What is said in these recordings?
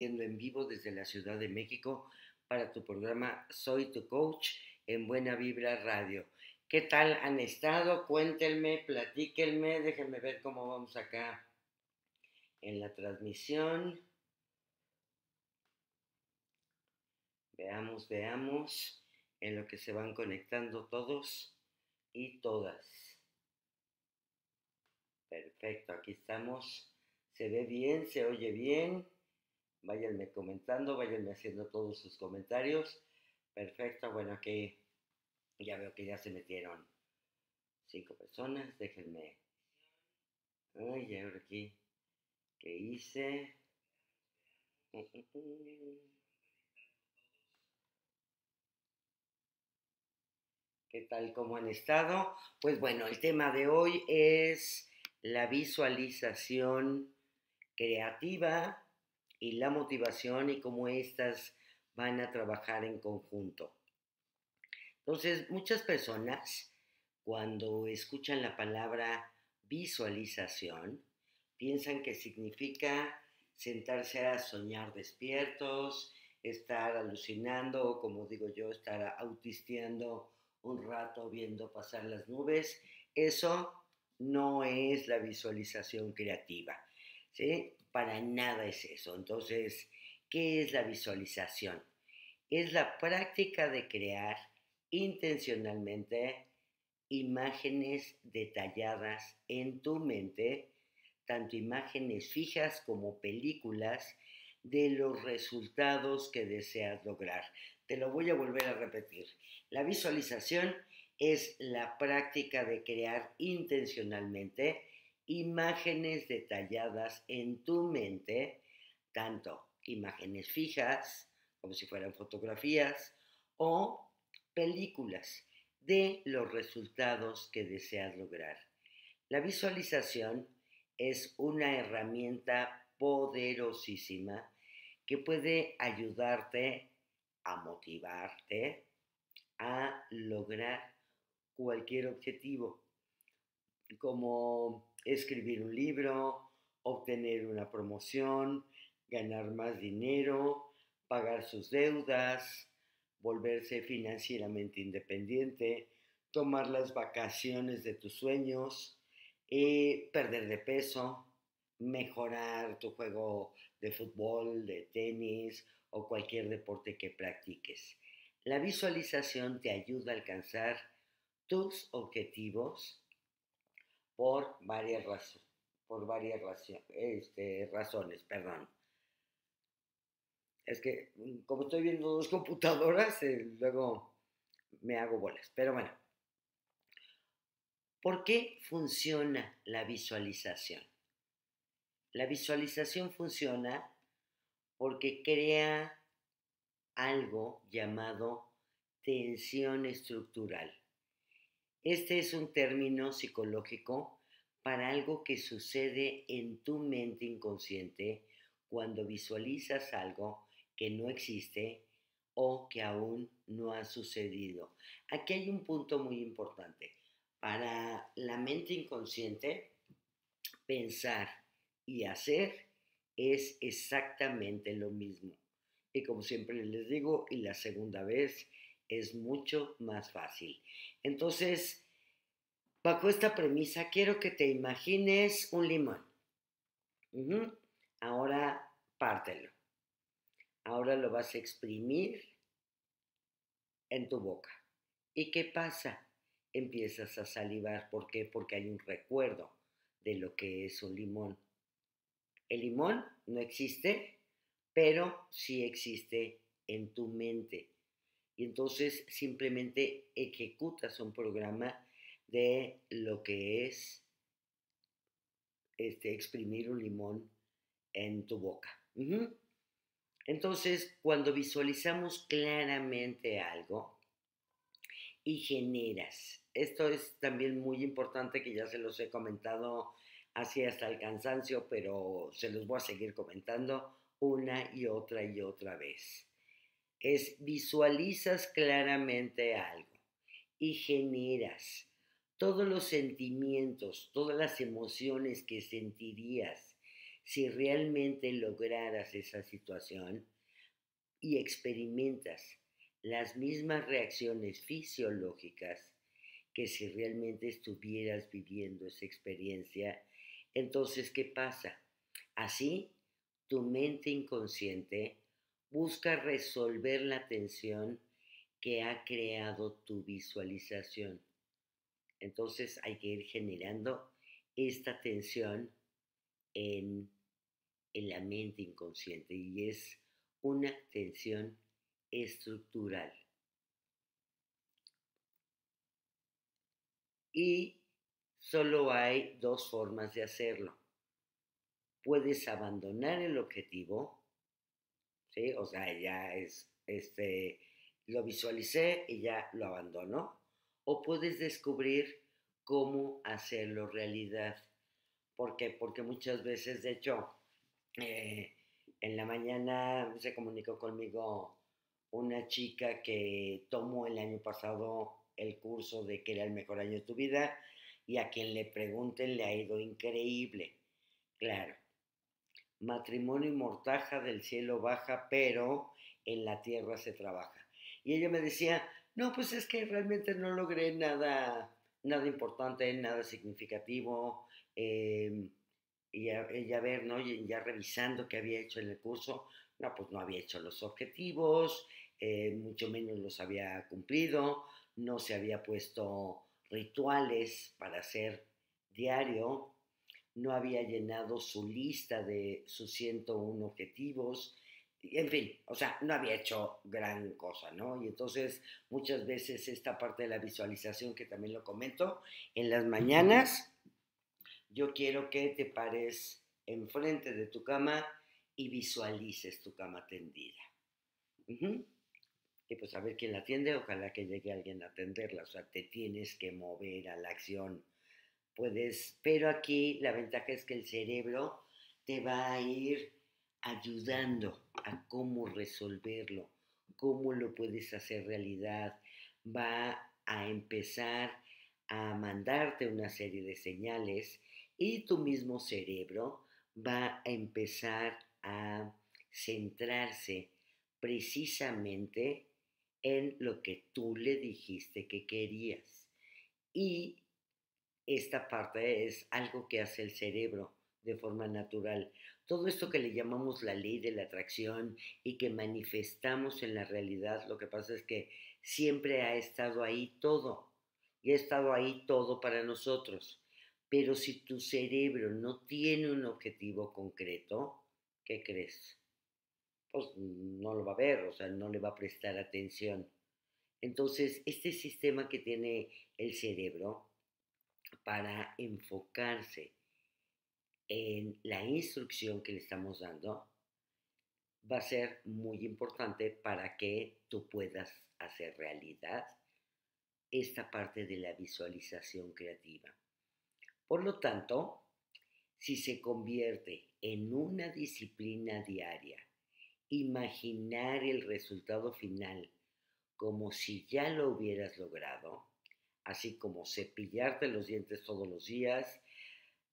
en vivo desde la Ciudad de México para tu programa Soy tu coach en Buena Vibra Radio. ¿Qué tal han estado? Cuéntenme, platíquenme, déjenme ver cómo vamos acá en la transmisión. Veamos, veamos en lo que se van conectando todos y todas. Perfecto, aquí estamos. Se ve bien, se oye bien. Váyanme comentando, váyanme haciendo todos sus comentarios. Perfecto, bueno, aquí ya veo que ya se metieron cinco personas. Déjenme. Ay, ahora aquí. ¿Qué hice? ¿Qué tal? ¿Cómo han estado? Pues bueno, el tema de hoy es la visualización creativa y la motivación y cómo éstas van a trabajar en conjunto. Entonces, muchas personas cuando escuchan la palabra visualización, piensan que significa sentarse a soñar despiertos, estar alucinando, o como digo yo, estar autisteando un rato viendo pasar las nubes. Eso no es la visualización creativa. ¿sí? Para nada es eso. Entonces, ¿qué es la visualización? Es la práctica de crear intencionalmente imágenes detalladas en tu mente, tanto imágenes fijas como películas de los resultados que deseas lograr. Te lo voy a volver a repetir. La visualización es la práctica de crear intencionalmente imágenes detalladas en tu mente, tanto imágenes fijas, como si fueran fotografías, o películas de los resultados que deseas lograr. La visualización es una herramienta poderosísima que puede ayudarte a motivarte a lograr cualquier objetivo, como escribir un libro, obtener una promoción, ganar más dinero, pagar sus deudas, volverse financieramente independiente, tomar las vacaciones de tus sueños, eh, perder de peso, mejorar tu juego de fútbol, de tenis o cualquier deporte que practiques. La visualización te ayuda a alcanzar tus objetivos por varias, razones, por varias este, razones. Perdón. Es que mm, como estoy viendo dos computadoras, eh, luego me hago bolas. Pero bueno, ¿por qué funciona la visualización? La visualización funciona porque crea algo llamado tensión estructural. Este es un término psicológico para algo que sucede en tu mente inconsciente cuando visualizas algo que no existe o que aún no ha sucedido. Aquí hay un punto muy importante. Para la mente inconsciente, pensar y hacer es exactamente lo mismo. Y como siempre les digo, y la segunda vez, es mucho más fácil. Entonces, bajo esta premisa, quiero que te imagines un limón. Ahora pártelo. Ahora lo vas a exprimir en tu boca. ¿Y qué pasa? Empiezas a salivar. ¿Por qué? Porque hay un recuerdo de lo que es un limón. El limón no existe, pero sí existe en tu mente. Y entonces simplemente ejecutas un programa de lo que es este, exprimir un limón en tu boca. Entonces, cuando visualizamos claramente algo y generas, esto es también muy importante que ya se los he comentado así hasta el cansancio, pero se los voy a seguir comentando una y otra y otra vez. Es visualizas claramente algo y generas todos los sentimientos, todas las emociones que sentirías si realmente lograras esa situación y experimentas las mismas reacciones fisiológicas que si realmente estuvieras viviendo esa experiencia, entonces, ¿qué pasa? Así, tu mente inconsciente busca resolver la tensión que ha creado tu visualización. Entonces hay que ir generando esta tensión en, en la mente inconsciente y es una tensión estructural. Y solo hay dos formas de hacerlo. Puedes abandonar el objetivo, ¿sí? O sea, ya es, este, lo visualicé y ya lo abandono. O puedes descubrir cómo hacerlo realidad. ¿Por qué? Porque muchas veces, de hecho, eh, en la mañana se comunicó conmigo una chica que tomó el año pasado el curso de que era el mejor año de tu vida y a quien le pregunten le ha ido increíble. Claro, matrimonio y mortaja del cielo baja, pero en la tierra se trabaja. Y ella me decía, no, pues es que realmente no logré nada, nada importante, nada significativo. Eh, y ella ver, ¿no? Y ya revisando qué había hecho en el curso, no, pues no había hecho los objetivos, eh, mucho menos los había cumplido, no se había puesto rituales para hacer diario, no había llenado su lista de sus 101 objetivos, en fin, o sea, no había hecho gran cosa, ¿no? Y entonces muchas veces esta parte de la visualización que también lo comento, en las mañanas yo quiero que te pares enfrente de tu cama y visualices tu cama tendida. Y pues a ver quién la atiende, ojalá que llegue alguien a atenderla, o sea, te tienes que mover a la acción. Puedes, pero aquí la ventaja es que el cerebro te va a ir ayudando a cómo resolverlo, cómo lo puedes hacer realidad. Va a empezar a mandarte una serie de señales y tu mismo cerebro va a empezar a centrarse precisamente en lo que tú le dijiste que querías. Y esta parte es algo que hace el cerebro de forma natural. Todo esto que le llamamos la ley de la atracción y que manifestamos en la realidad, lo que pasa es que siempre ha estado ahí todo. Y ha estado ahí todo para nosotros. Pero si tu cerebro no tiene un objetivo concreto, ¿qué crees? Pues no lo va a ver, o sea, no le va a prestar atención. Entonces, este sistema que tiene el cerebro para enfocarse en la instrucción que le estamos dando, va a ser muy importante para que tú puedas hacer realidad esta parte de la visualización creativa. Por lo tanto, si se convierte en una disciplina diaria, imaginar el resultado final como si ya lo hubieras logrado, así como cepillarte los dientes todos los días,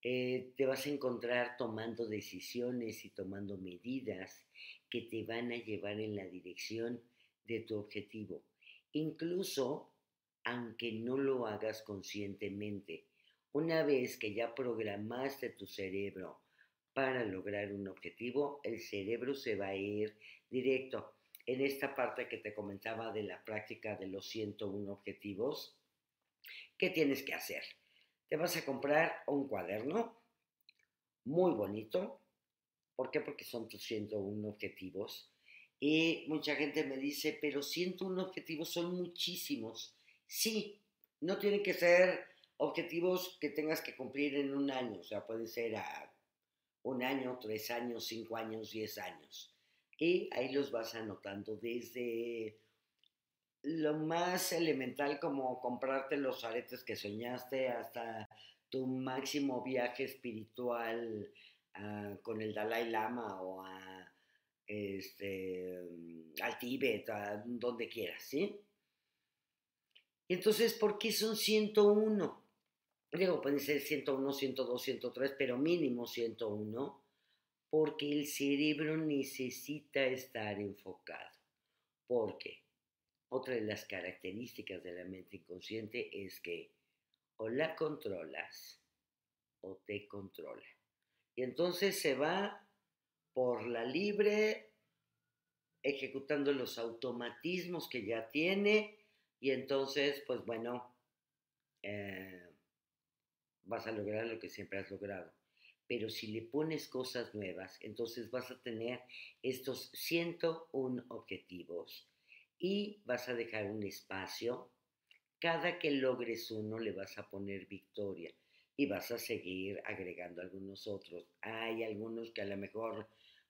eh, te vas a encontrar tomando decisiones y tomando medidas que te van a llevar en la dirección de tu objetivo, incluso aunque no lo hagas conscientemente una vez que ya programaste tu cerebro para lograr un objetivo, el cerebro se va a ir directo. En esta parte que te comentaba de la práctica de los 101 objetivos, ¿qué tienes que hacer? Te vas a comprar un cuaderno muy bonito. ¿Por qué? Porque son tus 101 objetivos. Y mucha gente me dice, pero 101 objetivos son muchísimos. Sí, no tienen que ser objetivos que tengas que cumplir en un año, o sea, puede ser a un año, tres años, cinco años, diez años. Y ahí los vas anotando desde lo más elemental como comprarte los aretes que soñaste hasta tu máximo viaje espiritual ah, con el Dalai Lama o a, este, al Tíbet, a donde quieras, ¿sí? Entonces, ¿por qué son 101? digo, pueden ser 101, 102, 103, pero mínimo 101, porque el cerebro necesita estar enfocado. Porque otra de las características de la mente inconsciente es que o la controlas o te controla. Y entonces se va por la libre, ejecutando los automatismos que ya tiene, y entonces, pues bueno, eh, vas a lograr lo que siempre has logrado. Pero si le pones cosas nuevas, entonces vas a tener estos 101 objetivos y vas a dejar un espacio. Cada que logres uno le vas a poner victoria y vas a seguir agregando algunos otros. Hay algunos que a lo mejor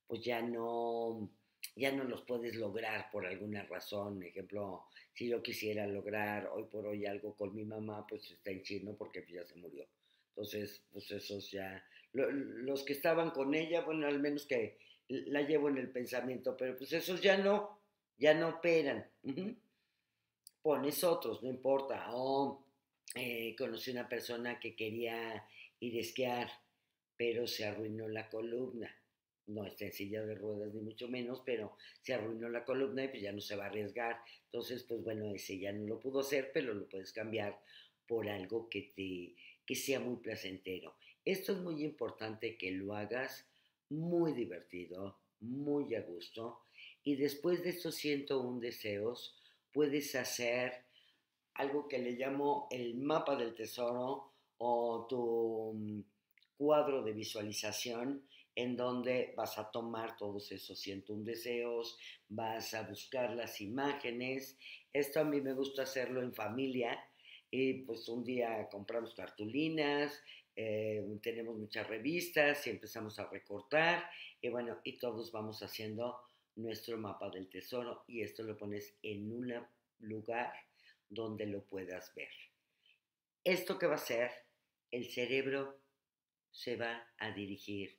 pues ya no ya no los puedes lograr por alguna razón. Ejemplo, si yo quisiera lograr hoy por hoy algo con mi mamá, pues está en chino porque ya se murió. Entonces, pues esos ya, los que estaban con ella, bueno, al menos que la llevo en el pensamiento, pero pues esos ya no, ya no operan. Pones otros, no importa. O eh, conocí una persona que quería ir a esquiar, pero se arruinó la columna no está en silla de ruedas ni mucho menos, pero se arruinó la columna y pues ya no se va a arriesgar. Entonces, pues bueno, ese ya no lo pudo hacer, pero lo puedes cambiar por algo que te que sea muy placentero. Esto es muy importante que lo hagas muy divertido, muy a gusto y después de estos 101 deseos puedes hacer algo que le llamo el mapa del tesoro o tu mm, cuadro de visualización en donde vas a tomar todos esos 101 deseos, vas a buscar las imágenes. Esto a mí me gusta hacerlo en familia y pues un día compramos cartulinas, eh, tenemos muchas revistas y empezamos a recortar y bueno, y todos vamos haciendo nuestro mapa del tesoro y esto lo pones en un lugar donde lo puedas ver. ¿Esto qué va a hacer? El cerebro se va a dirigir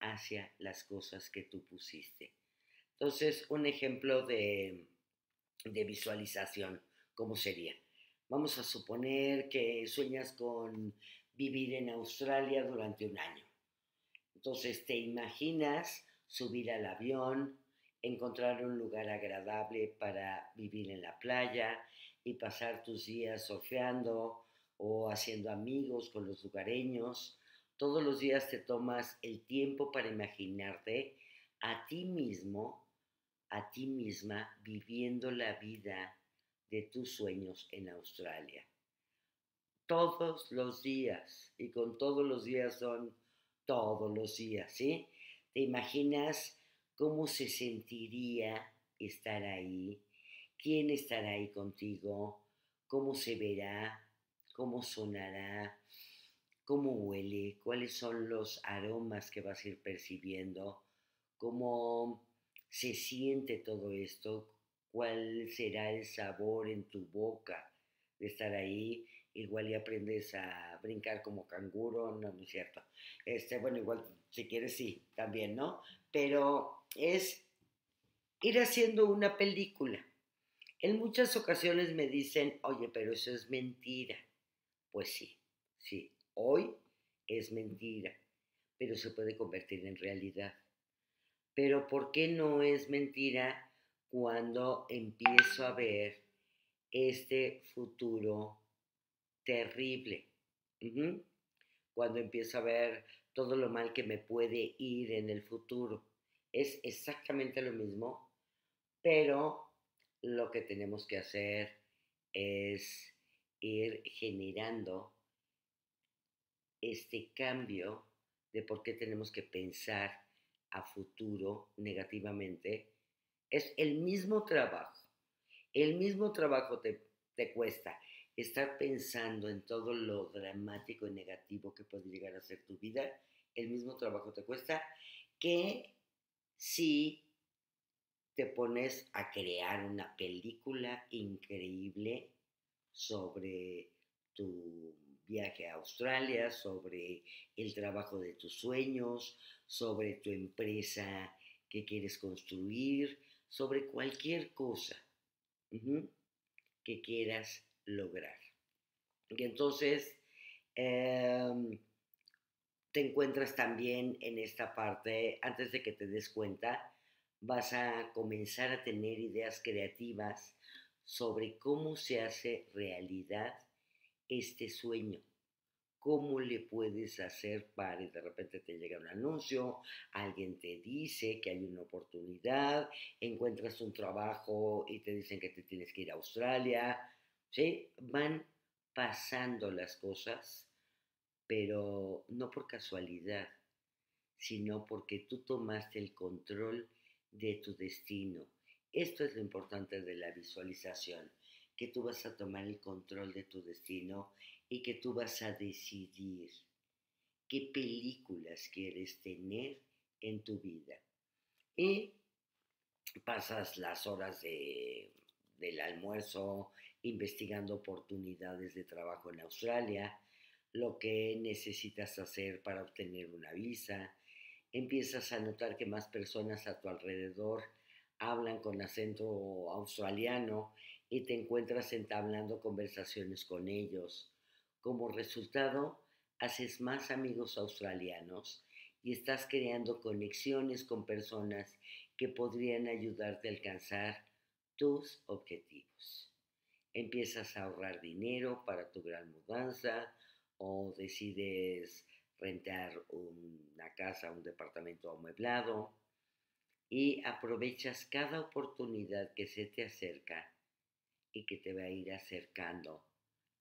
hacia las cosas que tú pusiste. Entonces, un ejemplo de, de visualización, ¿cómo sería? Vamos a suponer que sueñas con vivir en Australia durante un año. Entonces te imaginas subir al avión, encontrar un lugar agradable para vivir en la playa y pasar tus días surfeando o haciendo amigos con los lugareños todos los días te tomas el tiempo para imaginarte a ti mismo, a ti misma, viviendo la vida de tus sueños en Australia. Todos los días, y con todos los días son todos los días, ¿sí? Te imaginas cómo se sentiría estar ahí, quién estará ahí contigo, cómo se verá, cómo sonará, cómo huele, cuáles son los aromas que vas a ir percibiendo, cómo se siente todo esto, cuál será el sabor en tu boca de estar ahí. Igual y aprendes a brincar como canguro, no, no es cierto. Este, bueno, igual si quieres sí, también, ¿no? Pero es ir haciendo una película. En muchas ocasiones me dicen, oye, pero eso es mentira. Pues sí, sí, Hoy es mentira, pero se puede convertir en realidad. Pero ¿por qué no es mentira cuando empiezo a ver este futuro terrible? Cuando empiezo a ver todo lo mal que me puede ir en el futuro. Es exactamente lo mismo, pero lo que tenemos que hacer es ir generando este cambio de por qué tenemos que pensar a futuro negativamente, es el mismo trabajo. El mismo trabajo te, te cuesta estar pensando en todo lo dramático y negativo que puede llegar a ser tu vida. El mismo trabajo te cuesta que si te pones a crear una película increíble sobre tu viaje a Australia, sobre el trabajo de tus sueños, sobre tu empresa que quieres construir, sobre cualquier cosa que quieras lograr. Y entonces, em, te encuentras también en esta parte, antes de que te des cuenta, vas a comenzar a tener ideas creativas sobre cómo se hace realidad este sueño. ¿Cómo le puedes hacer para, y de repente te llega un anuncio, alguien te dice que hay una oportunidad, encuentras un trabajo y te dicen que te tienes que ir a Australia, ¿sí? Van pasando las cosas, pero no por casualidad, sino porque tú tomaste el control de tu destino. Esto es lo importante de la visualización, que tú vas a tomar el control de tu destino y que tú vas a decidir qué películas quieres tener en tu vida. Y pasas las horas del almuerzo investigando oportunidades de trabajo en Australia, lo que necesitas hacer para obtener una visa, empiezas a notar que más personas a tu alrededor hablan con acento australiano y te encuentras entablando conversaciones con ellos. Como resultado, haces más amigos australianos y estás creando conexiones con personas que podrían ayudarte a alcanzar tus objetivos. Empiezas a ahorrar dinero para tu gran mudanza o decides rentar una casa, un departamento amueblado y aprovechas cada oportunidad que se te acerca y que te va a ir acercando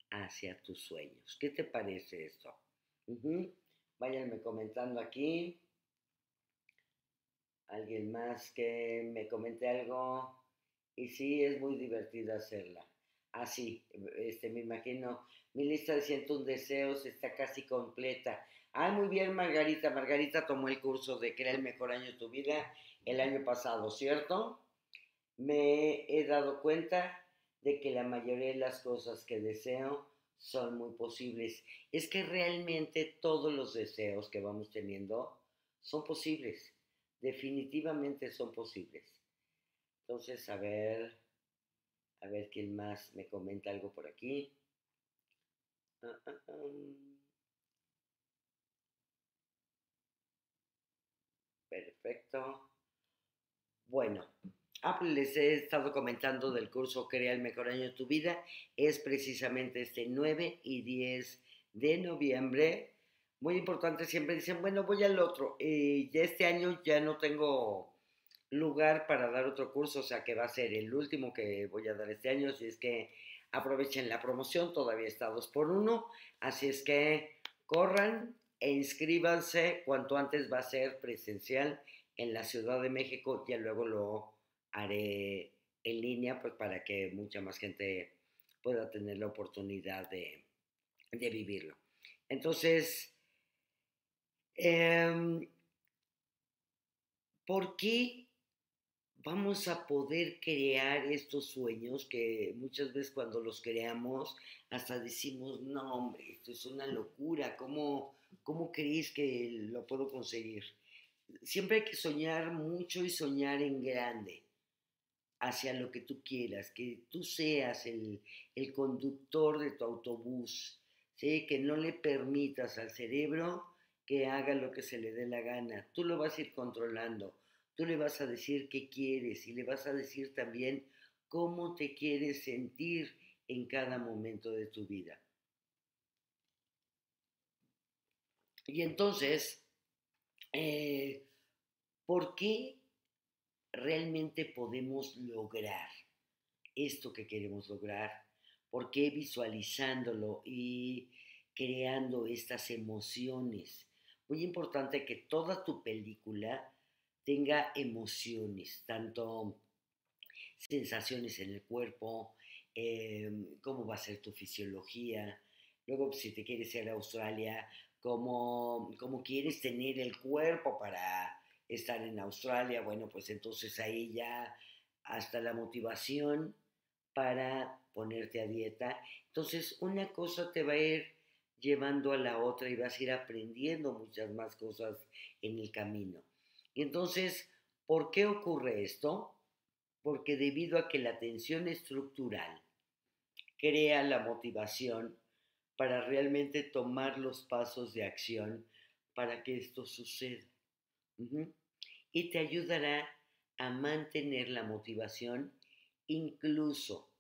hacia tus sueños. ¿Qué te parece esto? Váyanme comentando aquí. ¿Alguien más que me comente algo? Y sí, es muy divertido hacerla. Así, ah, este, me imagino, mi lista de 101 deseos está casi completa. Ah, muy bien, Margarita. Margarita tomó el curso de Crea el mejor año de tu vida el año pasado, ¿cierto? Me he dado cuenta de que la mayoría de las cosas que deseo son muy posibles. Es que realmente todos los deseos que vamos teniendo son posibles. Definitivamente son posibles. Entonces, a ver, a ver quién más me comenta algo por aquí. Ah, ah, ah. Perfecto. Bueno, les he estado comentando del curso Crea el mejor año de tu vida. Es precisamente este 9 y 10 de noviembre. Muy importante, siempre dicen, bueno, voy al otro. Y ya este año ya no tengo lugar para dar otro curso, o sea que va a ser el último que voy a dar este año. Así es que aprovechen la promoción, todavía está dos por uno. Así es que corran, e inscríbanse cuanto antes va a ser presencial en la Ciudad de México, ya luego lo haré en línea pues para que mucha más gente pueda tener la oportunidad de, vivirlo. Entonces, em, ¿por qué vamos a poder crear estos sueños que muchas veces cuando los creamos hasta decimos, no hombre, esto es una locura, ¿cómo, ¿Cómo crees que lo puedo conseguir? Siempre hay que soñar mucho y soñar en grande hacia lo que tú quieras, que tú seas el, conductor de tu autobús, ¿sí? que no le permitas al cerebro que haga lo que se le dé la gana. Tú lo vas a ir controlando, tú le vas a decir qué quieres y le vas a decir también cómo te quieres sentir en cada momento de tu vida. Y entonces, eh, ¿por qué realmente podemos lograr esto que queremos lograr? ¿Por qué visualizándolo y creando estas emociones? Muy importante que toda tu película tenga emociones, tanto sensaciones en el cuerpo, em, cómo va a ser tu fisiología. Luego, si te quieres ir a Australia, como, quieres tener el cuerpo para estar en Australia, bueno, pues entonces ahí ya hasta la motivación para ponerte a dieta. Entonces una cosa te va a ir llevando a la otra y vas a ir aprendiendo muchas más cosas en el camino. Y entonces, ¿por qué ocurre esto? Porque debido a que la tensión estructural crea la motivación para realmente tomar los pasos de acción para que esto suceda. Y te ayudará a mantener la motivación incluso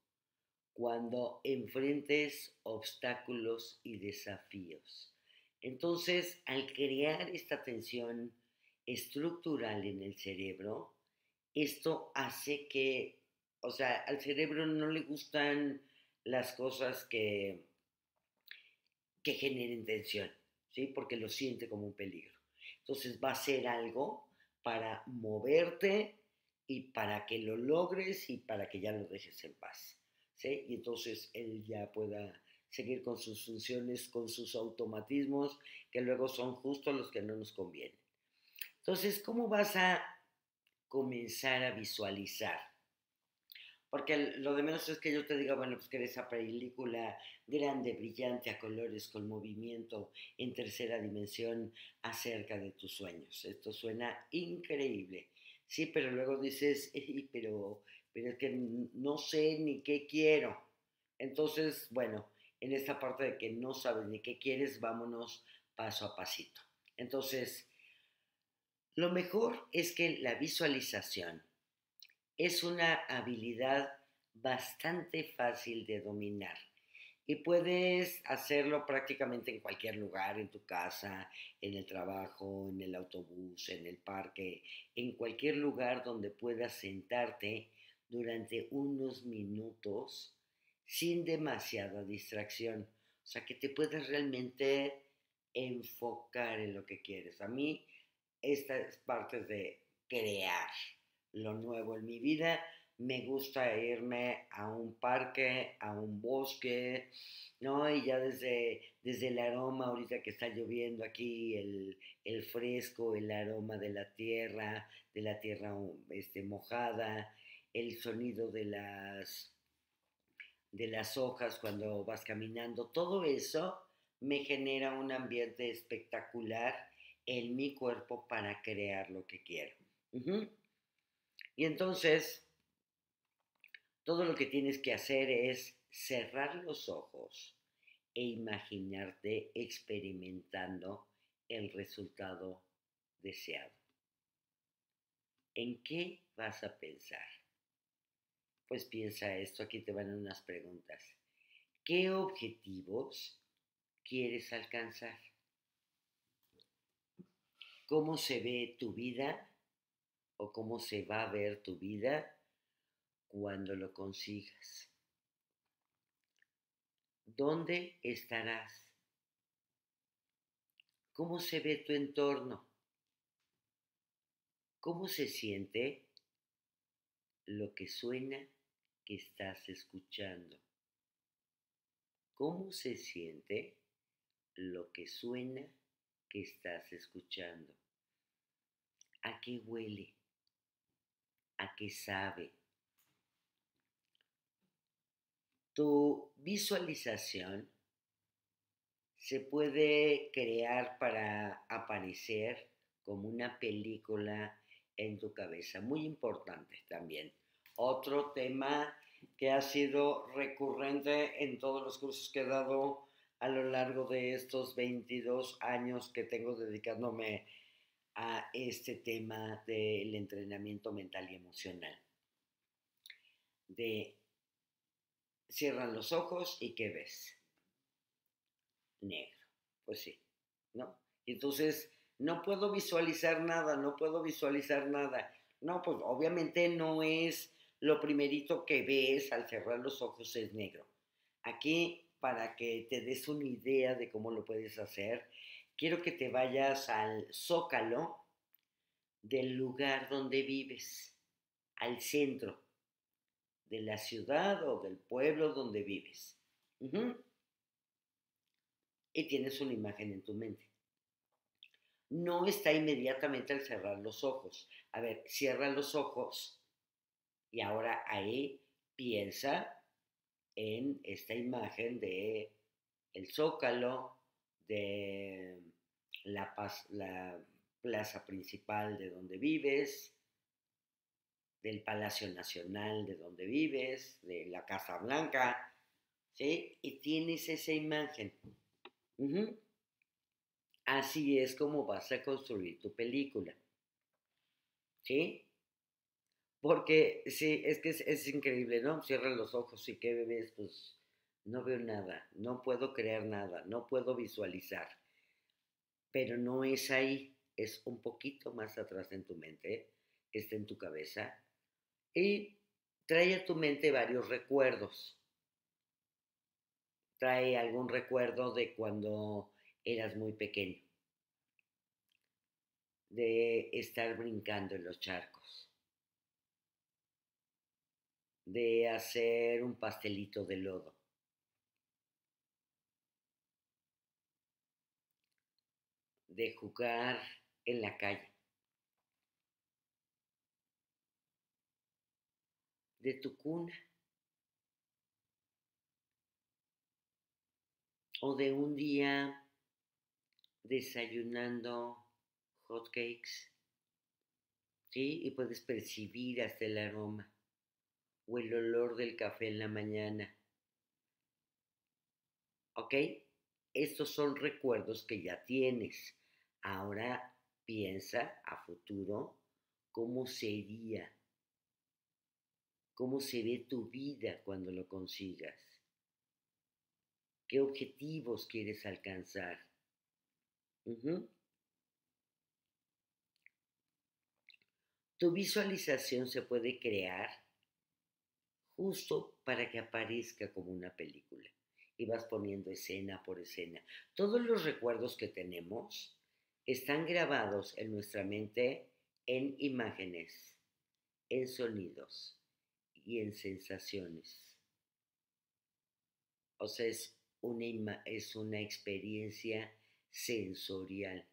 cuando enfrentes obstáculos y desafíos. Entonces, al crear esta tensión estructural en el cerebro, esto hace que, o sea, al cerebro no le gustan las cosas que, que generen tensión, ¿sí? Porque lo siente como un peligro. Entonces va a ser algo para moverte y para que lo logres y para que ya lo dejes en paz. ¿sí? Y entonces él ya pueda seguir con sus funciones, con sus automatismos, que luego son justo los que no nos convienen. Entonces, ¿cómo vas a comenzar a visualizar? Porque lo de menos es que yo te diga, bueno, pues que esa película grande, brillante, a colores, con movimiento en tercera dimensión acerca de tus sueños. Esto suena increíble. Sí, pero luego dices, pero, pero es que no sé ni qué quiero. Entonces, bueno, en esta parte de que no sabes ni qué quieres, vámonos paso a pasito. Entonces, lo mejor es que la visualización es una habilidad bastante fácil de dominar y puedes hacerlo prácticamente en cualquier lugar, en tu casa, en el trabajo, en el autobús, en el parque, en cualquier lugar donde puedas sentarte durante unos minutos sin demasiada distracción. O sea, que te puedas realmente enfocar en lo que quieres. A mí, esta es parte de crear lo nuevo en mi vida. Me gusta irme a un parque, a un bosque, ¿no? Y ya desde, desde el aroma, ahorita que está lloviendo aquí, el, el fresco, el aroma de la tierra, de la tierra este, mojada, el sonido de las de las hojas cuando vas caminando, todo eso me genera un ambiente espectacular en mi cuerpo para crear lo que quiero. Y entonces, todo lo que tienes que hacer es cerrar los ojos e imaginarte experimentando el resultado deseado. ¿En qué vas a pensar? Pues piensa esto, aquí te van unas preguntas. ¿Qué objetivos quieres alcanzar? ¿Cómo se ve tu vida o cómo se va a ver tu vida cuando lo consigas? ¿Dónde estarás? ¿Cómo se ve tu entorno? ¿Cómo se siente lo que suena que estás escuchando. ¿Cómo se siente lo que suena que estás escuchando? ¿A qué huele? ¿A qué sabe? Tu visualización se puede crear para aparecer como una película en tu cabeza. Muy importante también. Otro tema que ha sido recurrente en todos los cursos que he dado a lo largo de estos 22 años que tengo dedicándome a este tema del entrenamiento mental y emocional. De cierran los ojos y ¿qué ves? Negro. Pues sí, ¿no? Entonces, no puedo visualizar nada, no puedo visualizar nada. No, pues obviamente no es lo primerito que ves al cerrar los ojos es negro. Aquí, para que te des una idea de cómo lo puedes hacer, quiero que te vayas al zócalo del lugar donde vives, al centro de la ciudad o del pueblo donde vives. Y tienes una imagen en tu mente no está inmediatamente al cerrar los ojos. A ver, cierra los ojos y ahora ahí piensa en esta imagen de el zócalo, de la, la plaza principal de donde vives, del Palacio Nacional de donde vives, de la Casa Blanca, ¿sí? Y tienes esa imagen. así es como vas a construir tu película. ¿Sí? Porque sí, es que es, increíble, ¿no? Cierra los ojos y ¿qué ves? Pues no veo nada, no puedo crear nada, no puedo visualizar. Pero no es ahí, es un poquito más atrás en tu mente, está en tu cabeza. Y trae a tu mente varios recuerdos. Trae algún recuerdo de cuando eras muy pequeño, de estar brincando en los charcos de hacer un pastelito de lodo. De jugar en la calle, de tu cuna o de un día desayunando hot cakes, ¿sí? Y puedes percibir hasta el aroma o el olor del café en la mañana. ¿Ok? Estos son recuerdos que ya tienes. Ahora piensa a futuro cómo sería, cómo se ve tu vida cuando lo consigas. ¿Qué objetivos quieres alcanzar? Tu visualización se puede crear justo para que aparezca como una película. Y vas poniendo escena por escena. Todos los recuerdos que tenemos están grabados en nuestra mente en imágenes, en sonidos y en sensaciones. O sea, es una, es una experiencia sensorial.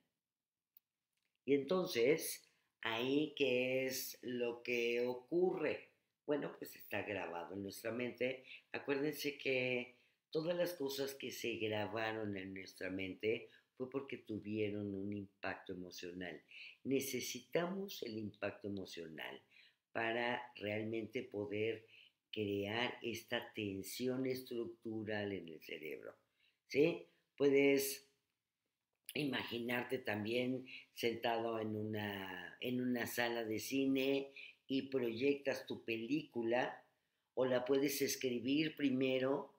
Y entonces, ahí qué es lo que ocurre bueno, pues está grabado en nuestra mente. Acuérdense que todas las cosas que se grabaron en nuestra mente fue porque tuvieron un impacto emocional. Necesitamos el impacto emocional para realmente poder crear esta tensión estructural en el cerebro. ¿Sí? Puedes imaginarte también sentado en una, en una sala de cine y proyectas tu película o la puedes escribir primero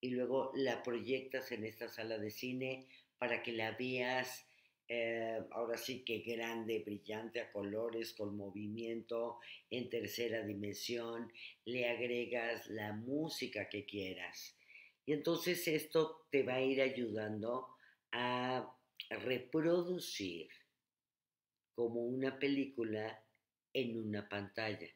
y luego la proyectas en esta sala de cine para que la veas eh, ahora sí que grande, brillante a colores, con movimiento en tercera dimensión, le agregas la música que quieras. Y entonces esto te va a ir ayudando a reproducir como una película en una pantalla.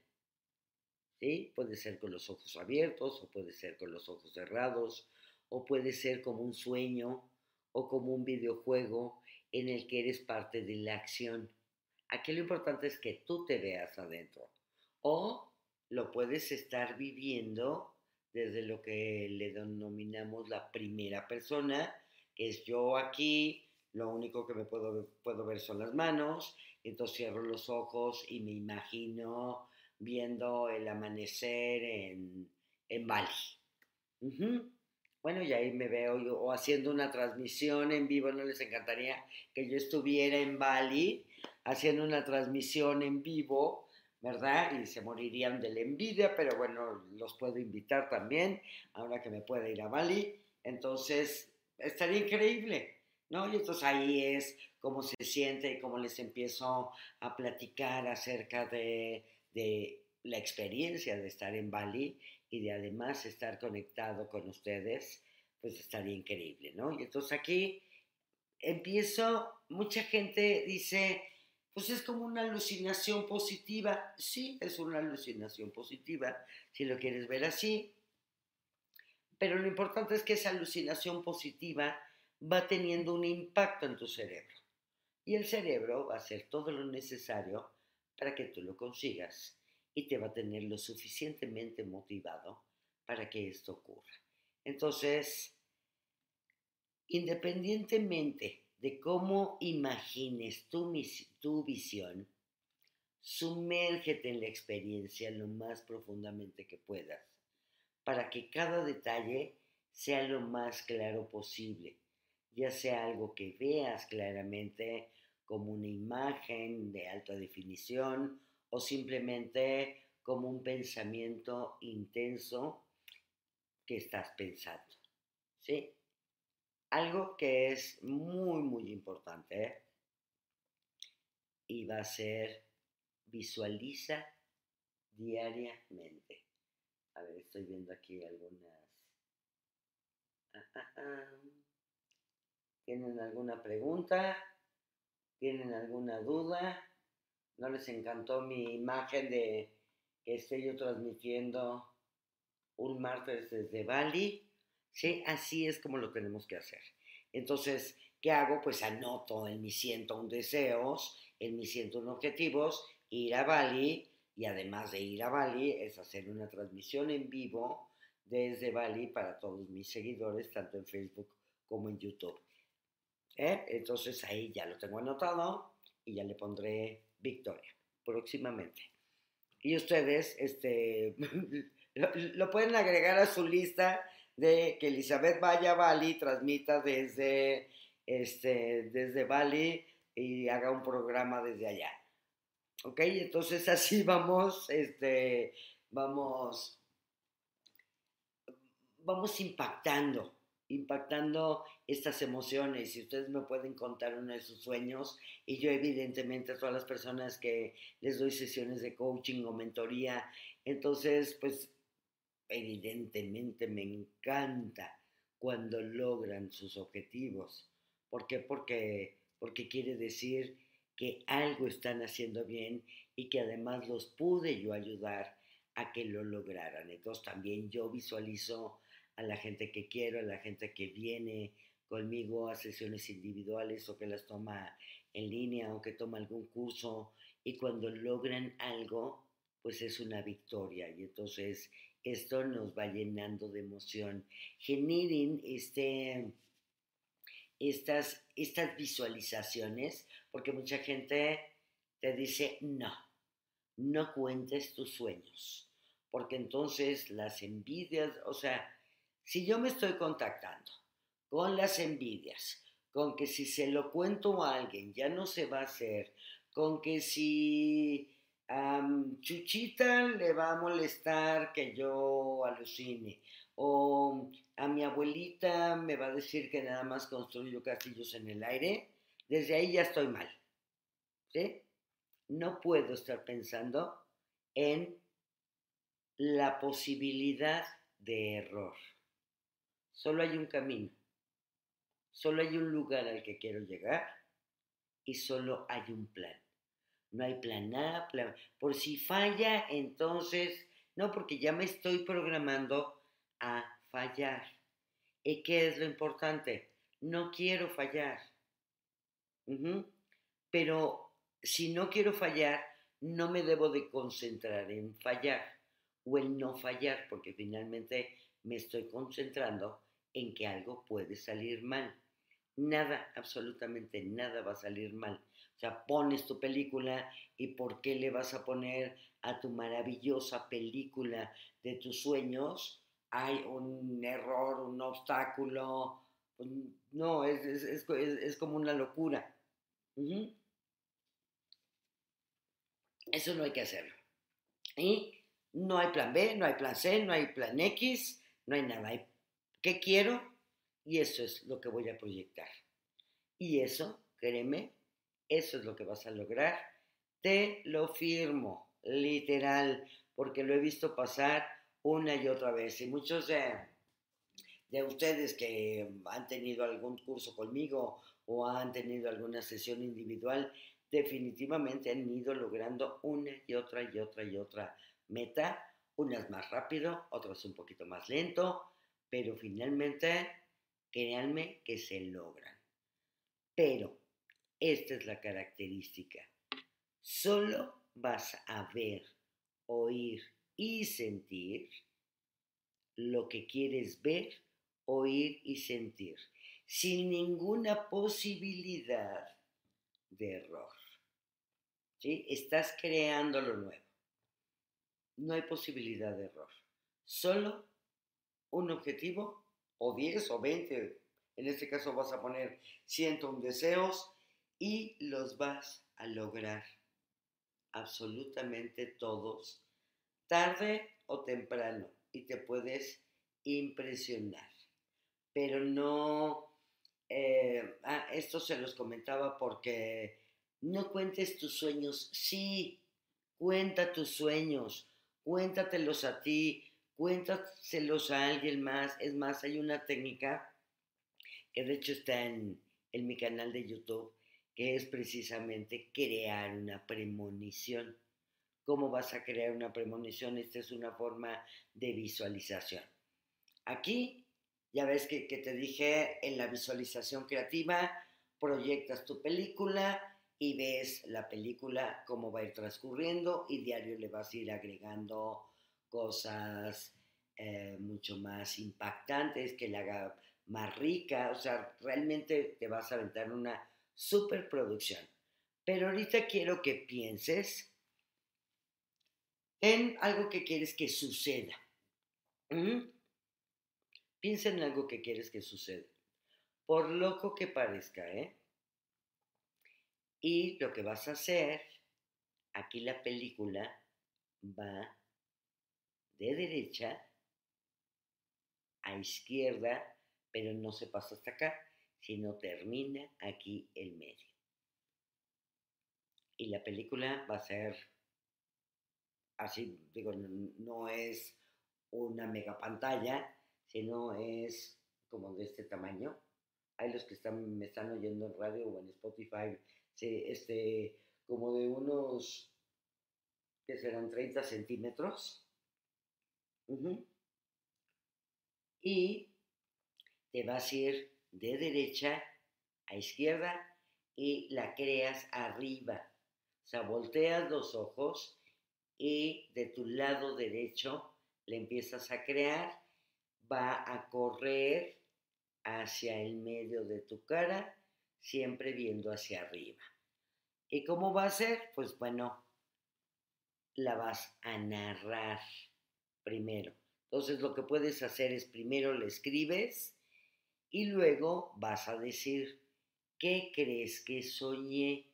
¿Sí? Puede ser con los ojos abiertos o puede ser con los ojos cerrados o puede ser como un sueño o como un videojuego en el que eres parte de la acción. Aquí lo importante es que tú te veas adentro o lo puedes estar viviendo desde lo que le denominamos la primera persona, que es yo aquí, lo único que me puedo, puedo ver son las manos, entonces cierro los ojos y me imagino viendo el amanecer en, en Bali. Bueno, y ahí me veo yo, o haciendo una transmisión en vivo, ¿no les encantaría que yo estuviera en Bali haciendo una transmisión en vivo, ¿verdad? Y se morirían de la envidia, pero bueno, los puedo invitar también, ahora que me pueda ir a Bali. Entonces, estaría increíble. ¿no? Y entonces ahí es cómo se siente y cómo les empiezo a platicar acerca de, la experiencia de estar en Bali y de además estar conectado con ustedes, pues estaría increíble, ¿no? Y entonces aquí empiezo, mucha gente dice, pues es como una alucinación positiva. Sí, es una alucinación positiva, si lo quieres ver así. Pero lo importante es que esa alucinación positiva va teniendo un impacto en tu cerebro. Y el cerebro va a hacer todo lo necesario para que tú lo consigas y te va a tener lo suficientemente motivado para que esto ocurra. Entonces, independientemente de cómo imagines tu, visión, sumérgete en la experiencia lo más profundamente que puedas para que cada detalle sea lo más claro posible ya sea algo que veas claramente como una imagen de alta definición o simplemente como un pensamiento intenso que estás pensando. ¿Sí? Algo que es muy, muy importante y va a ser visualiza diariamente. A ver, estoy viendo aquí algunas. Ah, ah, ah. ¿Tienen alguna pregunta? ¿Tienen alguna duda? ¿No les encantó mi imagen de que estoy yo transmitiendo un martes desde Bali? Sí, así es como lo tenemos que hacer. Entonces, ¿qué hago? Pues anoto en mis 101 deseos, en mis 101 objetivos, ir a Bali y además de ir a Bali es hacer una transmisión en vivo desde Bali para todos mis seguidores, tanto en Facebook como en YouTube. ¿Eh? Entonces ahí ya lo tengo anotado y ya le pondré Victoria próximamente. Y ustedes este, lo, pueden agregar a su lista de que Elizabeth vaya a Bali, transmita desde, este, desde Bali y haga un programa desde allá. ¿Ok? Entonces así vamos, este, vamos, vamos impactando, impactando estas emociones. Y ustedes me pueden contar uno de sus sueños. Y yo evidentemente a todas las personas que les doy sesiones de coaching o mentoría, entonces pues evidentemente me encanta cuando logran sus objetivos. ¿Por qué? Porque, porque quiere decir que algo están haciendo bien y que además los pude yo ayudar a que lo lograran. Entonces también yo visualizo a la gente que quiero, a la gente que viene conmigo a sesiones individuales o que las toma en línea o que toma algún curso y cuando logran algo, pues es una victoria y entonces esto nos va llenando de emoción. Generen este, estas, estas visualizaciones porque mucha gente te dice, no, no cuentes tus sueños, porque entonces las envidias, o sea, si yo me estoy contactando con las envidias, con que si se lo cuento a alguien ya no se va a hacer, con que si a Chuchita le va a molestar que yo alucine, o a mi abuelita me va a decir que nada más construyo castillos en el aire, desde ahí ya estoy mal. ¿Sí? No puedo estar pensando en la posibilidad de error. Solo hay un camino. Solo hay un lugar al que quiero llegar y solo hay un plan. No hay plan A, plan. Por si falla, entonces, no, porque ya me estoy programando a fallar. ¿Y qué es lo importante? No quiero fallar. Pero si no quiero fallar, no me debo de concentrar en fallar o en no fallar, porque finalmente me estoy concentrando en que algo puede salir mal. Nada, absolutamente nada va a salir mal. O sea, pones tu película y ¿por qué le vas a poner a tu maravillosa película de tus sueños? Hay un error, un obstáculo. No, es, es como una locura. Eso no hay que hacerlo. Y no hay plan B, no hay plan C, no hay plan X, no hay nada. Qué quiero y eso es lo que voy a proyectar. Y eso, créeme, eso es lo que vas a lograr. Te lo firmo, literal, porque lo he visto pasar una y otra vez. Y muchos de, de ustedes que han tenido algún curso conmigo o han tenido alguna sesión individual, definitivamente han ido logrando una y otra y otra y otra meta, unas más rápido, otras un poquito más lento, pero finalmente, créanme que se logran. Pero esta es la característica. Solo vas a ver, oír y sentir lo que quieres ver, oír y sentir sin ninguna posibilidad de error. Estás creando lo nuevo. No hay posibilidad de error. Solo un objetivo, o 10 o 20, En este caso vas a poner 101 deseos y los vas a lograr. Absolutamente todos. Tarde o temprano. Y te puedes impresionar. Pero no... Eh, ah, esto se los comentaba porque no cuentes tus sueños. Sí, cuenta tus sueños. Cuéntatelos a ti. Cuéntaselos a alguien más. Es más, hay una técnica que de hecho está en, en mi canal de YouTube, que es precisamente crear una premonición. ¿Cómo vas a crear una premonición? Esta es una forma de visualización. Aquí, ya ves que, que, te dije en la visualización creativa, proyectas tu película y ves la película, cómo va a ir transcurriendo y diario le vas a ir agregando cosas eh, mucho más impactantes que le haga más rica, o sea, realmente te vas a aventar una superproducción. Pero ahorita quiero que pienses en algo que quieres que suceda. Piensa en algo que quieres que suceda. Por loco que parezca, ¿eh? Y lo que vas a hacer, aquí la película va de derecha a izquierda pero no se pasa hasta acá, sino termina aquí el medio. Y la película va a ser así, digo, no, es una mega pantalla, sino es como de este tamaño. Hay los que están, me están oyendo en radio o en Spotify, este, como de unos, que serán 30 centímetros. Y te vas a ir de derecha a izquierda y la creas arriba. O sea, volteas los ojos y de tu lado derecho le empiezas a crear, va a correr hacia el medio de tu cara, siempre viendo hacia arriba. ¿Y cómo va a ser? Pues bueno, la vas a narrar primero. Entonces lo que puedes hacer es primero le escribes y luego vas a decir, ¿qué crees que soñé?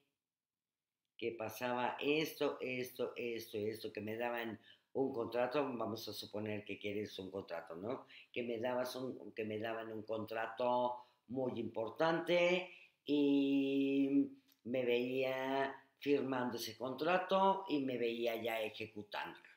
Que pasaba esto, esto, esto, esto, que me daban un contrato, vamos a suponer que quieres un contrato, ¿no? Que me, dabas un, que me daban un contrato muy importante y me veía firmando ese contrato y me veía ya ejecutándolo.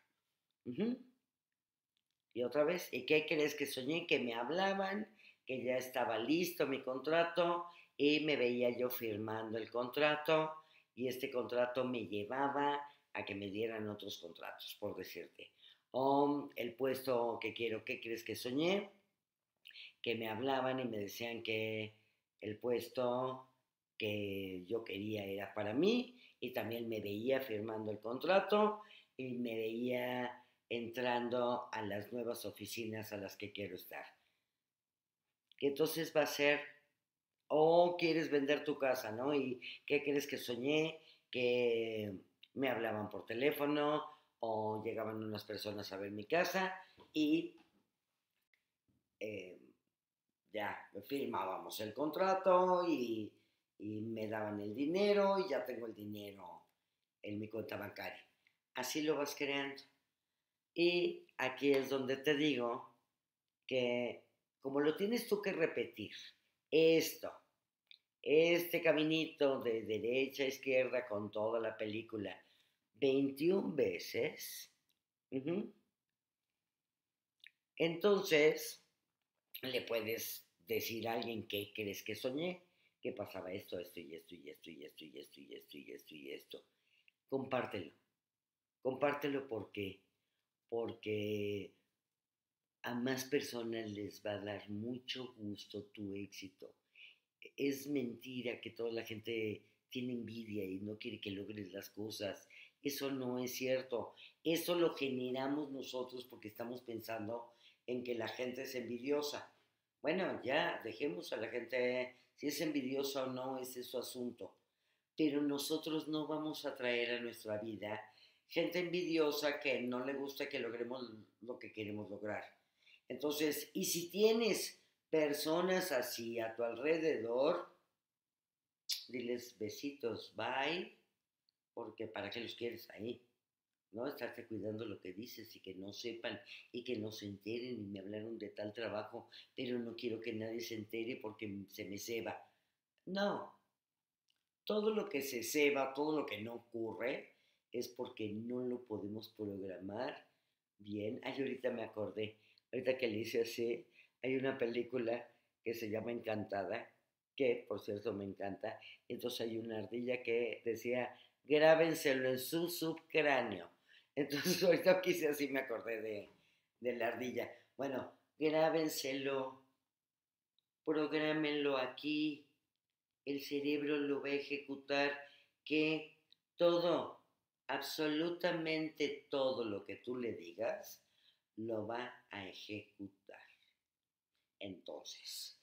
Y otra vez, ¿y qué crees que soñé? Que me hablaban que ya estaba listo mi contrato y me veía yo firmando el contrato y este contrato me llevaba a que me dieran otros contratos, por decirte. O el puesto que quiero, ¿qué crees que soñé? Que me hablaban y me decían que el puesto que yo quería era para mí y también me veía firmando el contrato y me veía entrando a las nuevas oficinas a las que quiero estar entonces va a ser, o oh, quieres vender tu casa, ¿no? ¿Y qué crees que soñé? Que me hablaban por teléfono o llegaban unas personas a ver mi casa y eh, ya firmábamos el contrato y, y me daban el dinero y ya tengo el dinero en mi cuenta bancaria. Así lo vas creando. Y aquí es donde te digo que como lo tienes tú que repetir, esto, este caminito de derecha a izquierda con toda la película, 21 veces, entonces le puedes decir a alguien que crees que soñé, que pasaba esto, esto y esto y esto y esto y esto y esto y esto y esto. Compártelo. Compártelo porque porque a más personas les va a dar mucho gusto tu éxito. Es mentira que toda la gente tiene envidia y no quiere que logres las cosas. Eso no es cierto. Eso lo generamos nosotros porque estamos pensando en que la gente es envidiosa. Bueno, ya, dejemos a la gente, si es envidiosa o no, es su asunto. Pero nosotros no vamos a traer a nuestra vida gente envidiosa que no le gusta que logremos lo que queremos lograr. Entonces, y si tienes personas así a tu alrededor, diles besitos, bye, porque para qué los quieres ahí, ¿no? Estarte cuidando lo que dices y que no sepan y que no se enteren y me hablaron de tal trabajo, pero no quiero que nadie se entere porque se me ceba. No, todo lo que se ceba, todo lo que no ocurre, es porque no lo podemos programar bien. Ay, ahorita me acordé, ahorita que le hice así, hay una película que se llama Encantada, que por cierto me encanta. Entonces hay una ardilla que decía, grábenselo en su subcráneo. Entonces ahorita quise así me acordé de, de la ardilla. Bueno, grábenselo, programenlo aquí, el cerebro lo va a ejecutar, que todo, absolutamente todo lo que tú le digas, lo va a ejecutar. Entonces,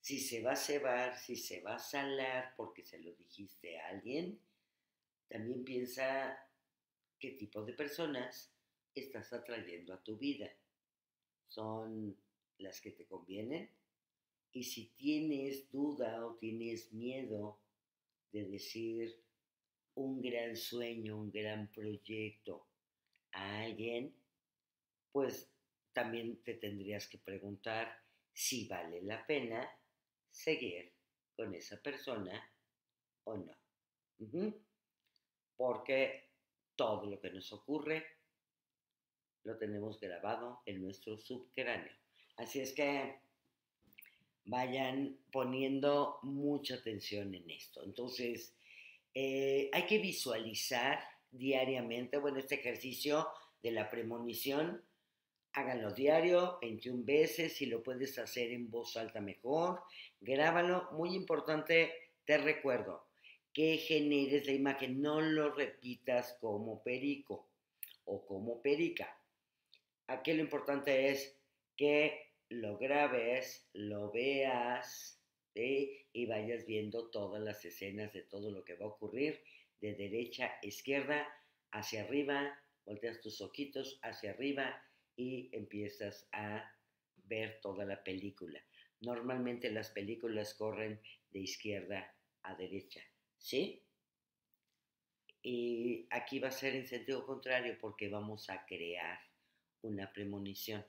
si se va a cebar, si se va a salar porque se lo dijiste a alguien, también piensa qué tipo de personas estás atrayendo a tu vida. ¿Son las que te convienen? Y si tienes duda o tienes miedo de decir un gran sueño, un gran proyecto a alguien, pues también te tendrías que preguntar si vale la pena seguir con esa persona o no. Porque todo lo que nos ocurre lo tenemos grabado en nuestro subcráneo. Así es que vayan poniendo mucha atención en esto. Entonces, eh, hay que visualizar diariamente, bueno, este ejercicio de la premonición, háganlo diario, 21 veces, si lo puedes hacer en voz alta mejor, grábalo, muy importante, te recuerdo, que generes la imagen, no lo repitas como perico o como perica. Aquí lo importante es que lo grabes, lo veas y vayas viendo todas las escenas de todo lo que va a ocurrir de derecha a izquierda, hacia arriba, volteas tus ojitos hacia arriba y empiezas a ver toda la película. Normalmente las películas corren de izquierda a derecha, ¿sí? Y aquí va a ser en sentido contrario porque vamos a crear una premonición.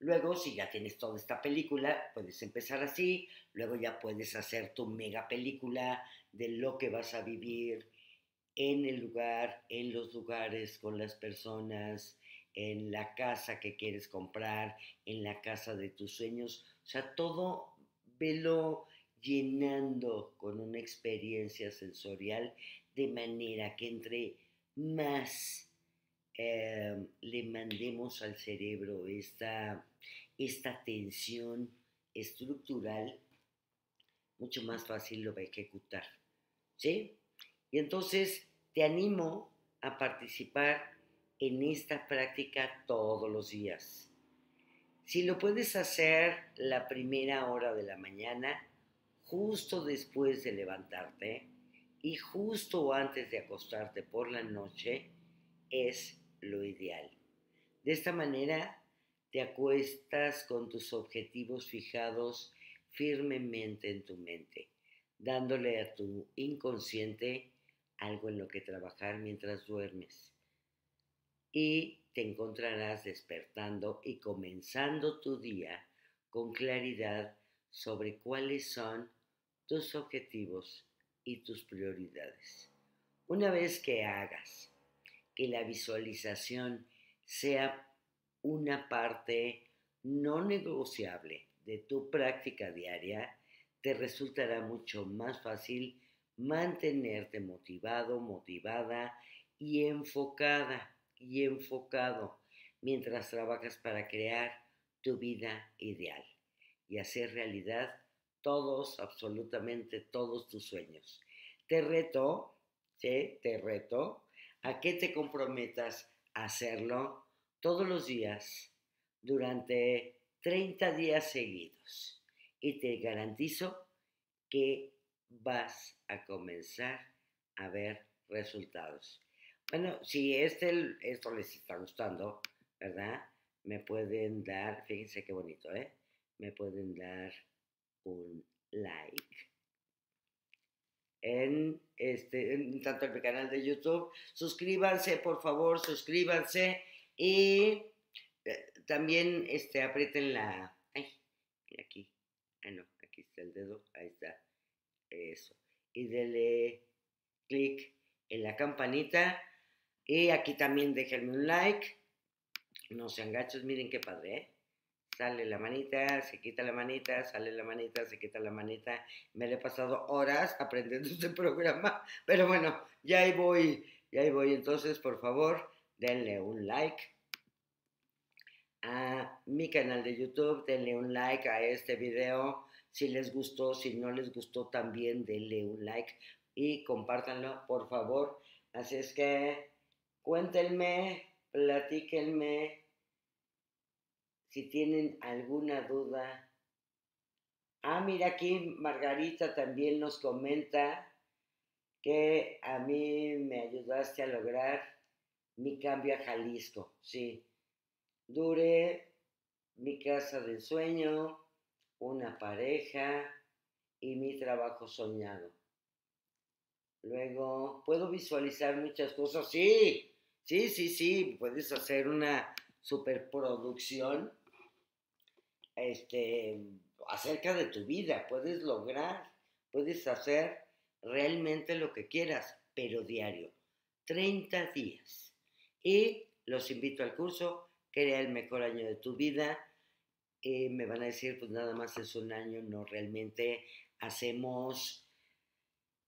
Luego, si ya tienes toda esta película, puedes empezar así, luego ya puedes hacer tu mega película de lo que vas a vivir en el lugar, en los lugares, con las personas, en la casa que quieres comprar, en la casa de tus sueños. O sea, todo velo llenando con una experiencia sensorial de manera que entre más Em, le mandemos al cerebro esta, esta tensión estructural, mucho más fácil lo va a ejecutar. ¿Sí? Y entonces te animo a participar en esta práctica todos los días. Si lo puedes hacer la primera hora de la mañana, justo después de levantarte y justo antes de acostarte por la noche, es lo ideal. De esta manera te acuestas con tus objetivos fijados firmemente en tu mente, dándole a tu inconsciente algo en lo que trabajar mientras duermes. Y te encontrarás despertando y comenzando tu día con claridad sobre cuáles son tus objetivos y tus prioridades. Una vez que hagas que la visualización sea una parte no negociable de tu práctica diaria, te resultará mucho más fácil mantenerte motivado, motivada y enfocada y enfocado mientras trabajas para crear tu vida ideal y hacer realidad todos, absolutamente todos tus sueños. Te reto, ¿sí? Te reto a que te comprometas a hacerlo todos los días durante 30 días seguidos. Y te garantizo que vas a comenzar a ver resultados. Bueno, si este, esto les está gustando, ¿verdad? Me pueden dar, fíjense qué bonito, ¿eh? me pueden dar un like en, este, en tanto en mi canal de YouTube. Suscríbanse, por favor, suscríbanse eh, también este, aprieten la... Ay, aquí. Ah, no, aquí está el dedo. Ahí está. Eso. Y denle clic en la campanita. Y aquí también déjenme un like. No sean gachos, miren qué padre, ¿eh? sale la manita, se quita la manita, sale la manita, se quita la manita. Me le he pasado horas aprendiendo este programa, pero bueno, ya ahí voy, ya ahí voy. Entonces, por favor, denle un like a mi canal de YouTube, denle un like a este video. Si les gustó, si no les gustó, también denle un like y compártanlo, por favor. Así es que cuéntenme, platíquenme si tienen alguna duda. Ah, mira aquí Margarita también nos comenta que a mí me ayudaste a lograr mi cambio a Jalisco. Sí, duré mi casa de sueño, una pareja y mi trabajo soñado. Luego, ¿puedo visualizar muchas cosas? Sí, sí, sí, sí, puedes hacer una superproducción este, acerca de tu vida, puedes lograr, puedes hacer realmente lo que quieras, pero diario, 30 días. Y los invito al curso, crea el mejor año de tu vida. y me van a decir, pues nada más es un año, no realmente hacemos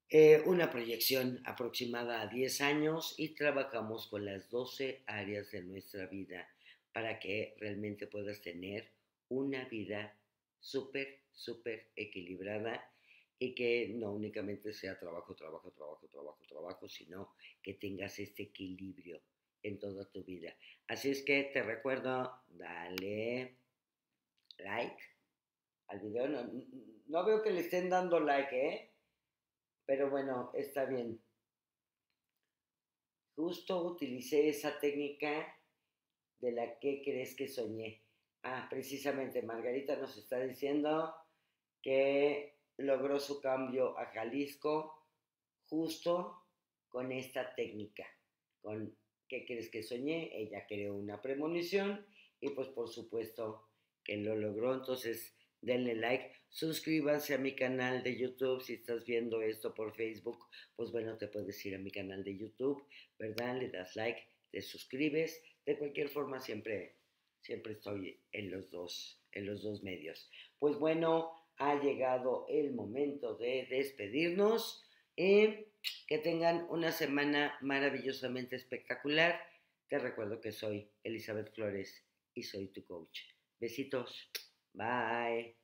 eh, una proyección aproximada a 10 años y trabajamos con las 12 áreas de nuestra vida para que realmente puedas tener una vida súper, súper equilibrada y que no únicamente sea trabajo, trabajo, trabajo, trabajo, trabajo, sino que tengas este equilibrio en toda tu vida. Así es que te recuerdo, dale like al video. No, no veo que le estén dando like, ¿eh? Pero bueno, está bien. Justo utilicé esa técnica de la que crees que soñé. Ah, precisamente Margarita nos está diciendo que logró su cambio a Jalisco justo con esta técnica, con ¿qué crees que soñé? Ella creó una premonición y pues por supuesto que lo logró, entonces denle like, suscríbanse a mi canal de YouTube, si estás viendo esto por Facebook, pues bueno, te puedes ir a mi canal de YouTube, ¿verdad? Le das like, te suscribes, de cualquier forma siempre siempre estoy en los dos, en los dos medios. Pues bueno, ha llegado el momento de despedirnos. Y que tengan una semana maravillosamente espectacular. Te recuerdo que soy Elizabeth Flores y soy tu coach. Besitos. Bye.